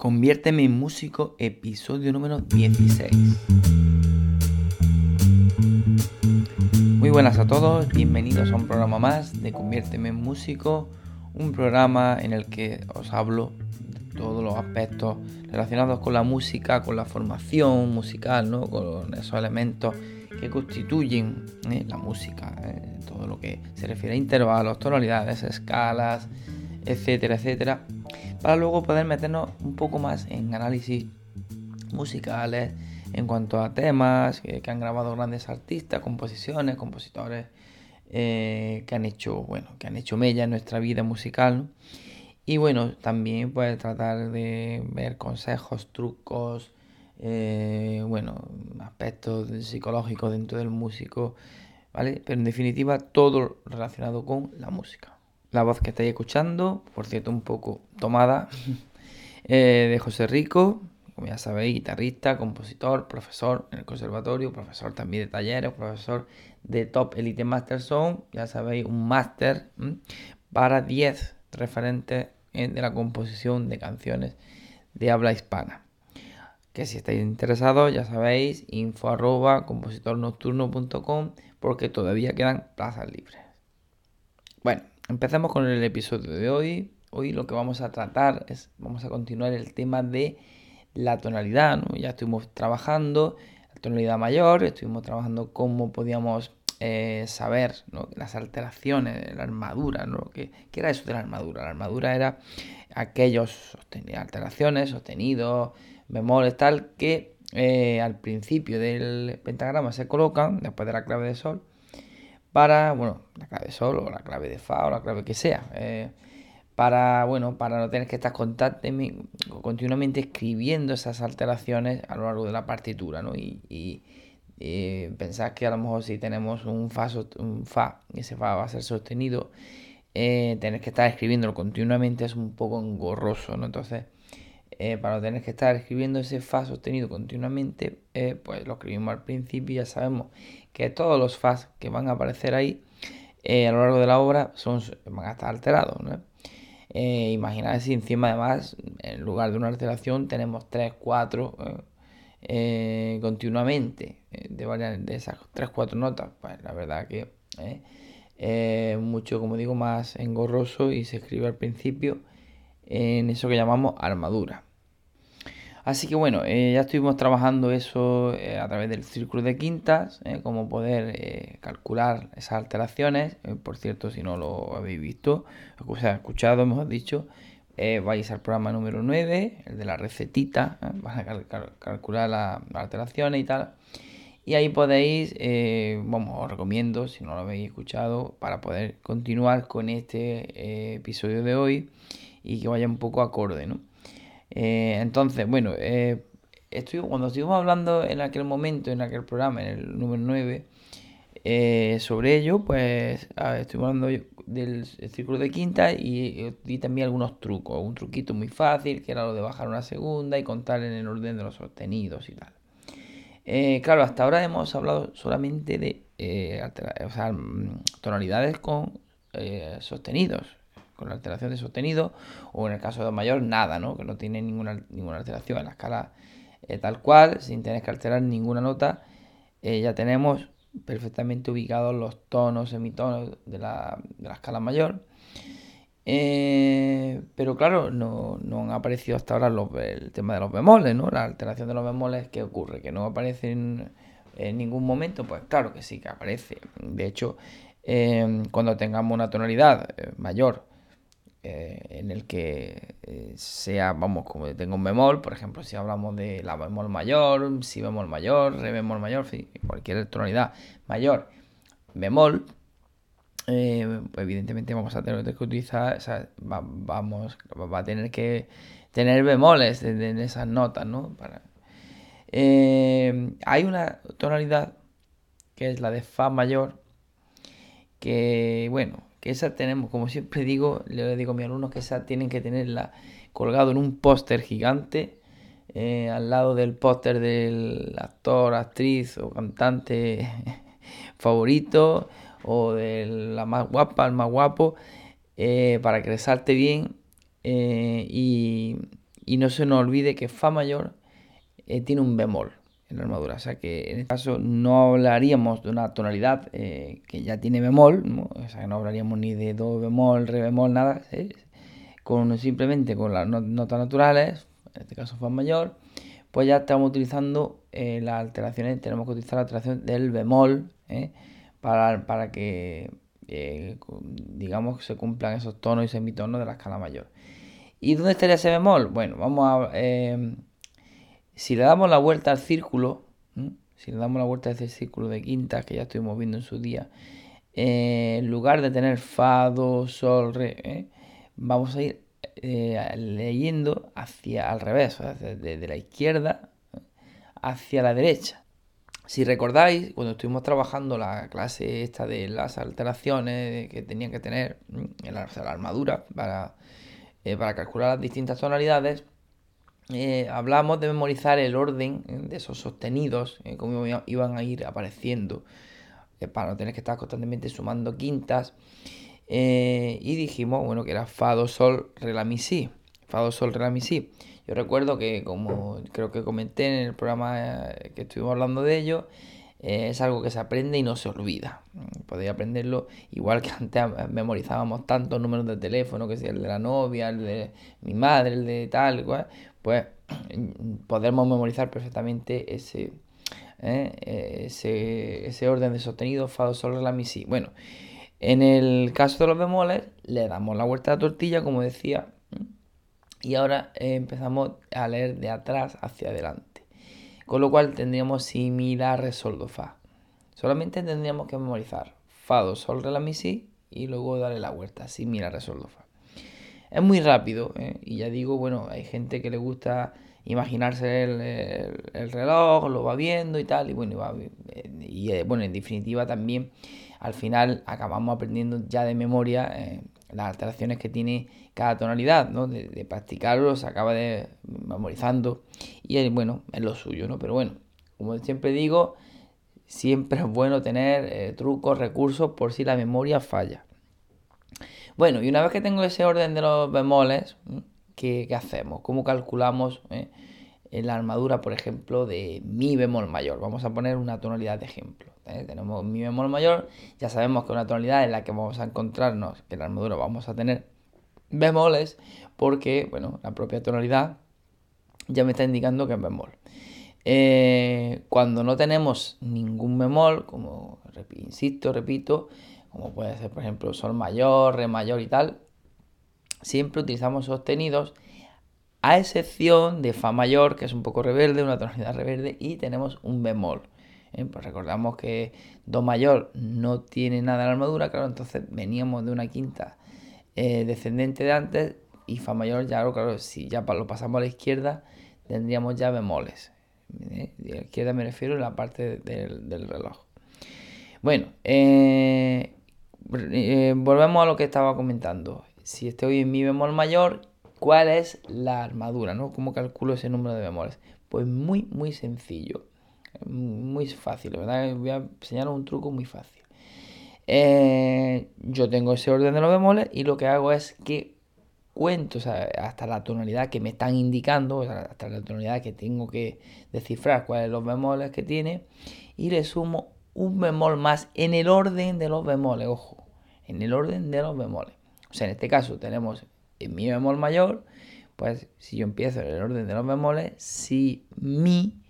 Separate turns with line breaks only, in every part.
Conviérteme en músico, episodio número 16. Muy buenas a todos, bienvenidos a un programa más de Conviérteme en músico, un programa en el que os hablo de todos los aspectos relacionados con la música, con la formación musical, ¿no? con esos elementos que constituyen ¿eh? la música, ¿eh? todo lo que se refiere a intervalos, tonalidades, escalas, etcétera, etcétera para luego poder meternos un poco más en análisis musicales en cuanto a temas que, han grabado grandes artistas, composiciones, compositores eh, que han hecho, bueno, que han hecho mella en nuestra vida musical. Y bueno, también puede tratar de ver consejos, trucos, eh, bueno, aspectos psicológicos dentro del músico, ¿vale? Pero en definitiva todo relacionado con la música. La voz que estáis escuchando, por cierto, un poco tomada, eh, de José Rico, como ya sabéis, guitarrista, compositor, profesor en el conservatorio, profesor también de talleres, profesor de Top Elite Master Zone, ya sabéis, un máster para 10 referentes de la composición de canciones de habla hispana. Que si estáis interesados, ya sabéis, info arroba compositornocturno.com porque todavía quedan plazas libres. Bueno, Empezamos con el episodio de hoy. Hoy lo que vamos a tratar es, vamos a continuar el tema de la tonalidad, Ya estuvimos trabajando la tonalidad mayor, estuvimos trabajando cómo podíamos eh, saber las alteraciones, la armadura, ¿no? ¿Qué, era eso de la armadura? La armadura era aquellos alteraciones, sostenidos, bemoles, tal, que eh, al principio del pentagrama se colocan, después de la clave de sol, para, bueno, la clave sol o la clave de fa o la clave que sea. Eh, para, bueno, para no tener que estar continuamente escribiendo esas alteraciones a lo largo de la partitura, ¿no? Y, y, pensar que a lo mejor si tenemos un fa, un fa y ese fa va a ser sostenido, eh, tener que estar escribiéndolo continuamente es un poco engorroso, ¿no? Entonces, eh, para tener que estar escribiendo ese fa sostenido continuamente, eh, pues lo escribimos al principio y ya sabemos que todos los Fas que van a aparecer ahí eh, a lo largo de la obra son, van a estar alterados. ¿no? Imaginad si encima además, en lugar de una alteración, tenemos 3, 4 eh, continuamente de, varias, de esas 3, 4 notas. Pues la verdad que es mucho, como digo, más engorroso y se escribe al principio en eso que llamamos armadura. Así que bueno, eh, ya estuvimos trabajando eso eh, a través del círculo de quintas, eh, cómo poder calcular esas alteraciones. por cierto, si no lo habéis visto, o sea, escuchado, hemos dicho, vais al programa número 9, el de la recetita, vas a calcular las alteraciones y tal. Y ahí podéis, vamos, os recomiendo, si no lo habéis escuchado, para poder continuar con este episodio de hoy y que vaya un poco acorde, ¿no? Eh, entonces, bueno, eh, cuando estuvimos hablando en aquel momento, en aquel programa, en el número 9, eh, sobre ello, pues estuvimos hablando del círculo de quinta y di también algunos trucos. Un truquito muy fácil, que era lo de bajar una segunda y contar en el orden de los sostenidos y tal. claro, hasta ahora hemos hablado solamente de mm, tonalidades con sostenidos con la alteración de sostenido, o en el caso de mayor, nada, ¿no? Que no tiene ninguna, ninguna alteración en la escala eh, tal cual, sin tener que alterar ninguna nota, eh, ya tenemos perfectamente ubicados los tonos, semitonos de la, de la escala mayor. Eh, pero claro, no, han aparecido hasta ahora el tema de los bemoles, ¿no? La alteración de los bemoles, ¿qué ocurre? ¿Que no aparecen en ningún momento? Pues claro que sí que aparece. De hecho, cuando tengamos una tonalidad mayor eh, en el que eh, sea, vamos, como tengo un bemol, por ejemplo, si hablamos de la bemol mayor, si bemol mayor, re bemol mayor, cualquier tonalidad mayor, bemol, eh, evidentemente vamos a tener que utilizar, va, vamos, va a tener que tener bemoles en, esas notas, ¿no? Para, hay una tonalidad que es la de Fa mayor, que, bueno, que esa tenemos, como siempre digo, le digo a mis alumnos que esa tienen que tenerla colgado en un póster gigante eh, al lado del póster del actor, actriz o cantante favorito o de la más guapa, el más guapo, eh, para que resalte bien eh, y, y no se nos olvide que Fa mayor tiene un bemol en la armadura. O sea que en este caso no hablaríamos de una tonalidad eh, que ya tiene bemol, o sea que no hablaríamos ni de do bemol, re bemol, nada. Con, simplemente con las notas naturales, en este caso fa mayor, pues ya estamos utilizando eh, las alteraciones, tenemos que utilizar la alteración del bemol ¿eh? para, para, que digamos se cumplan esos tonos y semitonos de la escala mayor. ¿Y dónde estaría ese bemol? Bueno, vamos a si le damos la vuelta al círculo, si le damos la vuelta a ese círculo de quintas que ya estuvimos viendo en su día, eh, en lugar de tener fa, do, sol, re, ¿eh? vamos a ir eh, leyendo hacia al revés, desde la izquierda hacia la derecha. Si recordáis, cuando estuvimos trabajando la clase esta de las alteraciones que tenían que tener en la, armadura para, para calcular las distintas tonalidades, eh, hablamos de memorizar el orden eh, de esos sostenidos, eh, cómo iban a ir apareciendo, para no tener que estar constantemente sumando quintas. y dijimos, bueno, que era Fa, Do, Sol, Re, La, Mi, Si. Fa, Do, Sol, Re, La, Mi, Si. Yo recuerdo que, como creo que comenté en el programa que estuvimos hablando de ello, es algo que se aprende y no se olvida. Podéis aprenderlo igual que antes memorizábamos tantos números de teléfono, que sea el de la novia, el de mi madre, el de tal, cual pues podemos memorizar perfectamente ese, ¿eh? ese, orden de sostenido, fa, do, sol, la, mi, si. Bueno, en el caso de los bemoles, le damos la vuelta a la tortilla, como decía, y ahora empezamos a leer de atrás hacia adelante. Con lo cual tendríamos similar re, sol, do, fa. Solamente tendríamos que memorizar fa, do, sol, re, la, mi, si, y luego darle la vuelta, similar re, sol, do, fa. Es muy rápido ¿eh? y ya digo, bueno, hay gente que le gusta imaginarse el, reloj, lo va viendo y tal, y bueno, y, eh, bueno, en definitiva también al final acabamos aprendiendo ya de memoria eh, las alteraciones que tiene cada tonalidad, ¿no? De, practicarlo, se acaba de memorizando y bueno, es lo suyo, ¿no? Pero bueno, como siempre digo, siempre es bueno tener trucos, recursos por si la memoria falla. Bueno, y una vez que tengo ese orden de los bemoles, ¿qué, hacemos? ¿Cómo calculamos eh, la armadura, por ejemplo, de mi bemol mayor? Vamos a poner una tonalidad de ejemplo. ¿eh? Tenemos mi bemol mayor, ya sabemos que una tonalidad en la que vamos a encontrarnos, en la armadura vamos a tener bemoles, porque, bueno, la propia tonalidad ya me está indicando que es bemol. Eh, cuando no tenemos ningún bemol, como insisto, repito, como puede ser por ejemplo sol mayor, re mayor y tal, siempre utilizamos sostenidos a excepción de fa mayor, que es un poco reverde, una tonalidad reverde, y tenemos un bemol. ¿eh? Pues recordamos que do mayor no tiene nada en la armadura, claro, entonces veníamos de una quinta eh, descendente de antes y fa mayor ya, claro, si ya lo pasamos a la izquierda, tendríamos ya bemoles. ¿eh? De la izquierda me refiero a la parte del, del reloj. Bueno, eh, eh, volvemos a lo que estaba comentando. Si estoy en mi bemol mayor, ¿cuál es la armadura? ¿no? ¿Cómo calculo ese número de bemoles? Pues muy, muy sencillo. Muy fácil, ¿verdad? Voy a enseñaros un truco muy fácil. Eh, yo tengo ese orden de los bemoles y lo que hago es que cuento hasta la tonalidad que me están indicando, hasta la tonalidad que tengo que descifrar cuáles son los bemoles que tiene y le sumo un bemol más en el orden de los bemoles, ojo en el orden de los bemoles. O sea, en este caso tenemos en mi bemol mayor, pues si yo empiezo en el orden de los bemoles, si mi,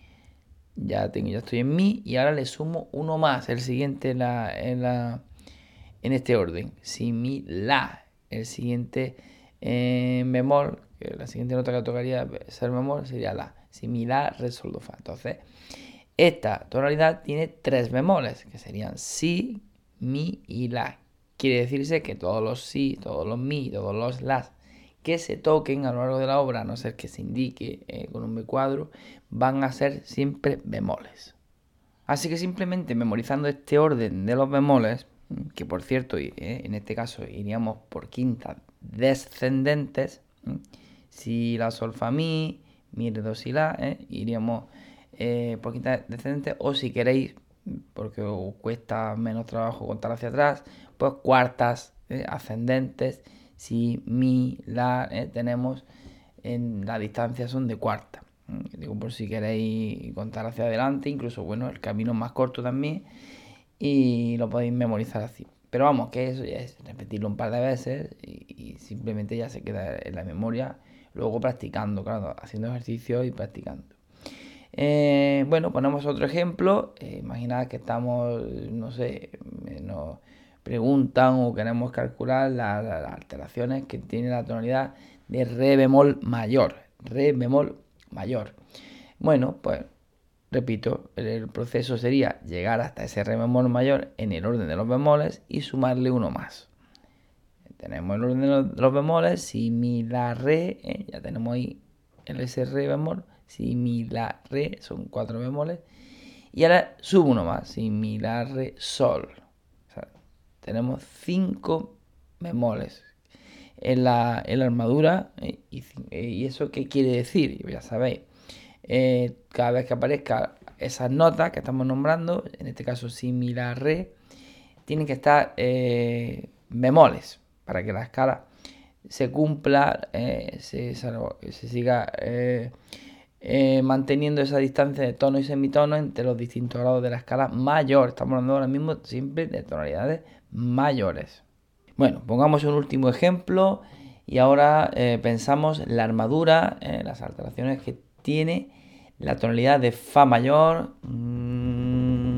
ya, tengo, ya estoy en mi, y ahora le sumo uno más, el siguiente en, la, en, la, en este orden. Si mi, la, el siguiente eh, bemol, la siguiente nota que tocaría ser bemol sería la. Si mi, la, re, sol, do, fa. Entonces, esta tonalidad tiene tres bemoles, que serían si, mi y la. Quiere decirse que todos los sí, todos los mi, todos los las que se toquen a lo largo de la obra, a no ser que se indique eh, con un cuadro, van a ser siempre bemoles. Así que simplemente memorizando este orden de los bemoles, que por cierto, eh, en este caso iríamos por quintas descendentes, si la sol fa mi, mi re do si la, eh, por quintas descendentes, o si queréis, porque os cuesta menos trabajo contar hacia atrás, pues cuartas eh, ascendentes, si, mi, la, eh, tenemos en la distancia son de cuarta. Digo, por si queréis contar hacia adelante, incluso, bueno, el camino más corto también y lo podéis memorizar así. Pero vamos, que eso ya es repetirlo un par de veces y, simplemente ya se queda en la memoria, luego practicando, claro, haciendo ejercicio y practicando. Eh, bueno, ponemos otro ejemplo. Eh, imaginad que estamos, no sé, nos preguntan o queremos calcular las alteraciones que tiene la tonalidad de re bemol mayor. Re bemol mayor. Bueno, pues repito, el proceso sería llegar hasta ese re bemol mayor en el orden de los bemoles y sumarle uno más. Tenemos el orden de los bemoles, si mi la re, eh, ya tenemos ahí el ese re bemol, si mi la re son cuatro bemoles. Y ahora subo uno más, si mi la re sol. tenemos cinco bemoles en la, armadura. Eh, eh, y, eso qué quiere decir? Ya sabéis. Eh, cada vez que aparezca esas notas que estamos nombrando, en este caso si mi la re, tienen que estar bemoles para que la escala se cumpla, se, se, siga manteniendo esa distancia de tono y semitono entre los distintos grados de la escala mayor. Estamos hablando ahora mismo siempre de tonalidades mayores. Bueno, pongamos un último ejemplo y ahora eh, pensamos la armadura, eh, las alteraciones que tiene la tonalidad de Fa mayor. Mm,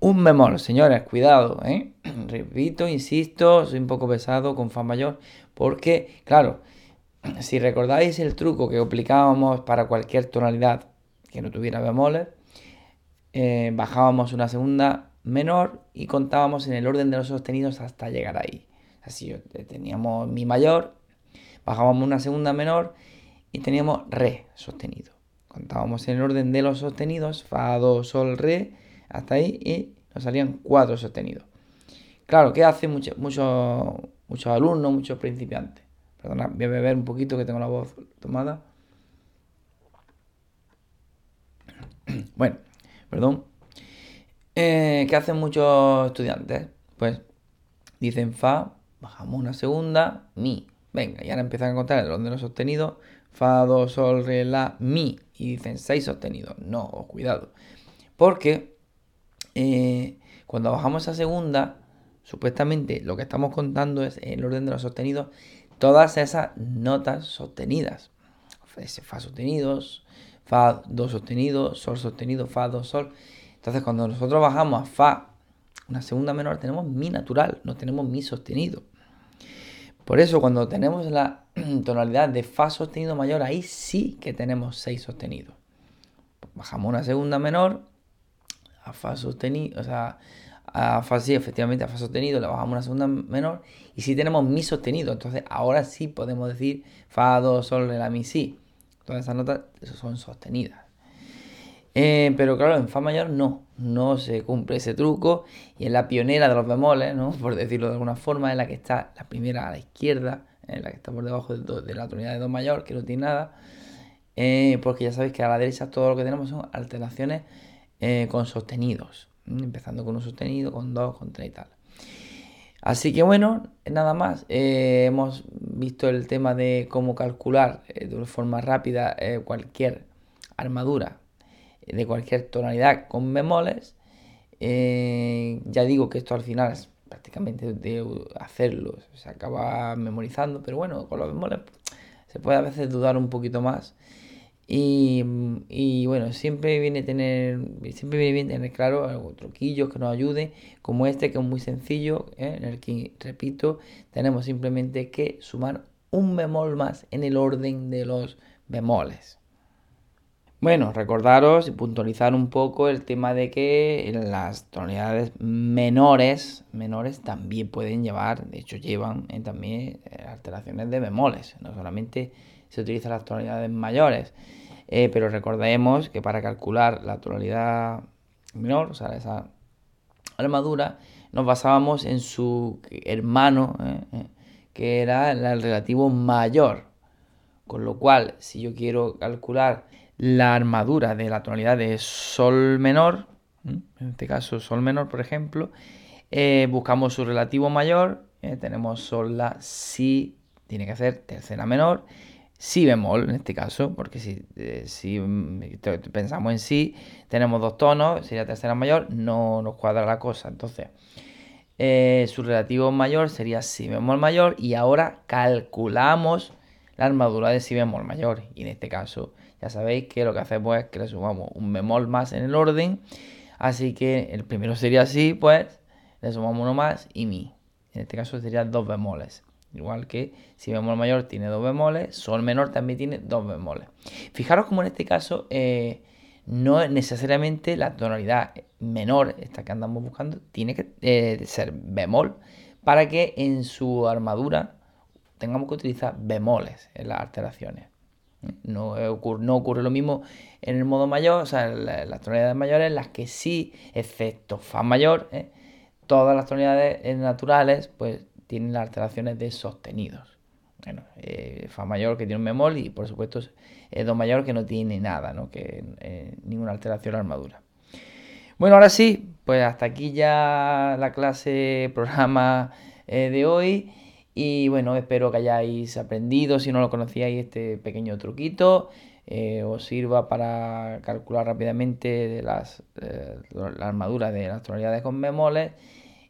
un bemol, señores, cuidado, ¿eh? Repito, insisto, soy un poco pesado con Fa mayor porque, claro, si recordáis el truco que aplicábamos para cualquier tonalidad que no tuviera bemoles, bajábamos una segunda menor y contábamos en el orden de los sostenidos hasta llegar ahí. Así teníamos mi mayor, bajábamos una segunda menor y teníamos re sostenido. Contábamos en el orden de los sostenidos, fa, do, sol, re, hasta ahí y nos salían cuatro sostenidos. Claro, ¿qué hacen muchos muchos alumnos, muchos principiantes? Perdona, voy a beber un poquito que tengo la voz tomada. Bueno, perdón. Eh, ¿Qué hacen muchos estudiantes? Pues dicen Fa, bajamos una segunda, Mi. Venga, y ahora empiezan a contar el orden de los sostenidos. Fa, Do, Sol, Re, La, Mi. Y dicen 6 sostenidos. No, cuidado. Porque eh, cuando bajamos a segunda, supuestamente lo que estamos contando es el orden de los sostenidos, todas esas notas sostenidas. Fa sostenidos, Fa, Do sostenido, Sol sostenido, Fa, Do, Sol. Entonces, cuando nosotros bajamos a Fa, una segunda menor, tenemos Mi natural, no tenemos Mi sostenido. Por eso, cuando tenemos la tonalidad de Fa sostenido mayor, ahí sí que tenemos 6 sostenidos. Bajamos una segunda menor a Fa sostenido, o sea, a Fa sí, efectivamente, a Fa sostenido, le bajamos una segunda menor y sí tenemos Mi sostenido. Entonces, ahora sí podemos decir Fa, Do, Sol, La, Mi, Si. Todas esas notas son sostenidas. Eh, pero claro, en Fa mayor no, no se cumple ese truco y es la pionera de los bemoles, ¿no? por decirlo de alguna forma, es la que está la primera a la izquierda, en la que está por debajo de, la tonalidad de Do mayor, que no tiene nada, eh, porque ya sabéis que a la derecha todo lo que tenemos son alteraciones eh, con sostenidos, empezando con un sostenido, con dos, con tres y tal. Así que bueno, nada más. hemos visto el tema de cómo calcular de una forma rápida cualquier armadura de cualquier tonalidad con bemoles. Eh, ya digo que esto al final es prácticamente de hacerlo, se acaba memorizando, pero bueno, con los bemoles se puede a veces dudar un poquito más. Y, bueno, siempre viene tener, siempre viene bien tener claro algún truquillos que nos ayude, como este que es muy sencillo, ¿eh? en el que, repito, tenemos simplemente que sumar un bemol más en el orden de los bemoles. Bueno, recordaros y puntualizar un poco el tema de que las tonalidades menores, menores también pueden llevar, de hecho llevan eh, también eh, alteraciones de bemoles, no solamente se utilizan las tonalidades mayores, eh, pero recordemos que para calcular la tonalidad menor, o sea, esa armadura, nos basábamos en su hermano, que era el relativo mayor, con lo cual, si yo quiero calcular la armadura de la tonalidad de sol menor, en este caso sol menor por ejemplo, eh, buscamos su relativo mayor, eh, tenemos sol, la, si, tiene que ser tercera menor, si bemol en este caso, porque si, eh, si mm, pensamos en si, tenemos dos tonos, sería tercera mayor, no nos cuadra la cosa. Entonces, eh, su relativo mayor sería si bemol mayor y ahora calculamos la armadura de si bemol mayor. Y en este caso, ya sabéis que lo que hacemos es que le sumamos un bemol más en el orden. Así que el primero sería si, pues le sumamos uno más y mi. En este caso sería dos bemoles. Igual que si bemol mayor tiene dos bemoles, sol menor también tiene dos bemoles. Fijaros como en este caso eh, no necesariamente la tonalidad menor, esta que andamos buscando, tiene que eh, ser bemol para que en su armadura tengamos que utilizar bemoles en las alteraciones. No ocurre, no ocurre lo mismo en el modo mayor, o sea, las tonalidades mayores, las que sí, excepto fa mayor, ¿eh? todas las tonalidades naturales, pues tienen las alteraciones de sostenidos. Bueno, eh, Fa mayor que tiene un bemol y por supuesto es Do mayor que no tiene nada, ¿no? que eh, ninguna alteración a la armadura. Bueno, ahora sí, pues hasta aquí ya la clase, programa eh, de hoy. Y bueno, espero que hayáis aprendido, si no lo conocíais, este pequeño truquito. os sirva para calcular rápidamente las, la armadura de las tonalidades con bemoles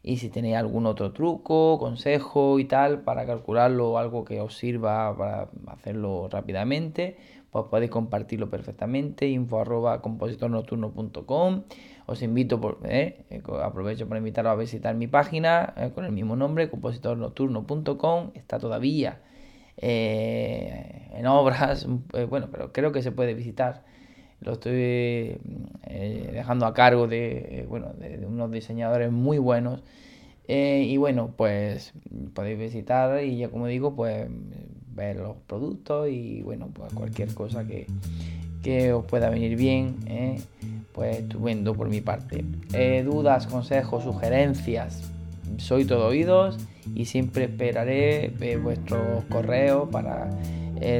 y si tenéis algún otro truco, consejo y tal para calcularlo o algo que os sirva para hacerlo rápidamente, pues podéis compartirlo perfectamente. info arroba compositornocturno.com Os invito, por, eh, eh, aprovecho para invitaros a visitar mi página eh, con el mismo nombre, compositornocturno.com. Está todavía en obras, bueno, pero creo que se puede visitar lo estoy eh, dejando a cargo de, bueno, de, unos diseñadores muy buenos. Eh, y bueno, pues podéis visitar y ya como digo, pues ver los productos y bueno, pues cualquier cosa que, os pueda venir bien, eh, pues estupendo por mi parte. dudas, consejos, sugerencias, soy todo oídos y siempre esperaré vuestros correos para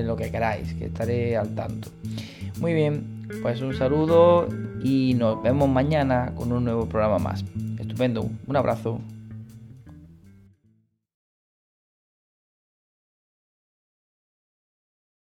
lo que queráis, que estaré al tanto. Muy bien, pues un saludo y nos vemos mañana con un nuevo programa más. Estupendo, un abrazo.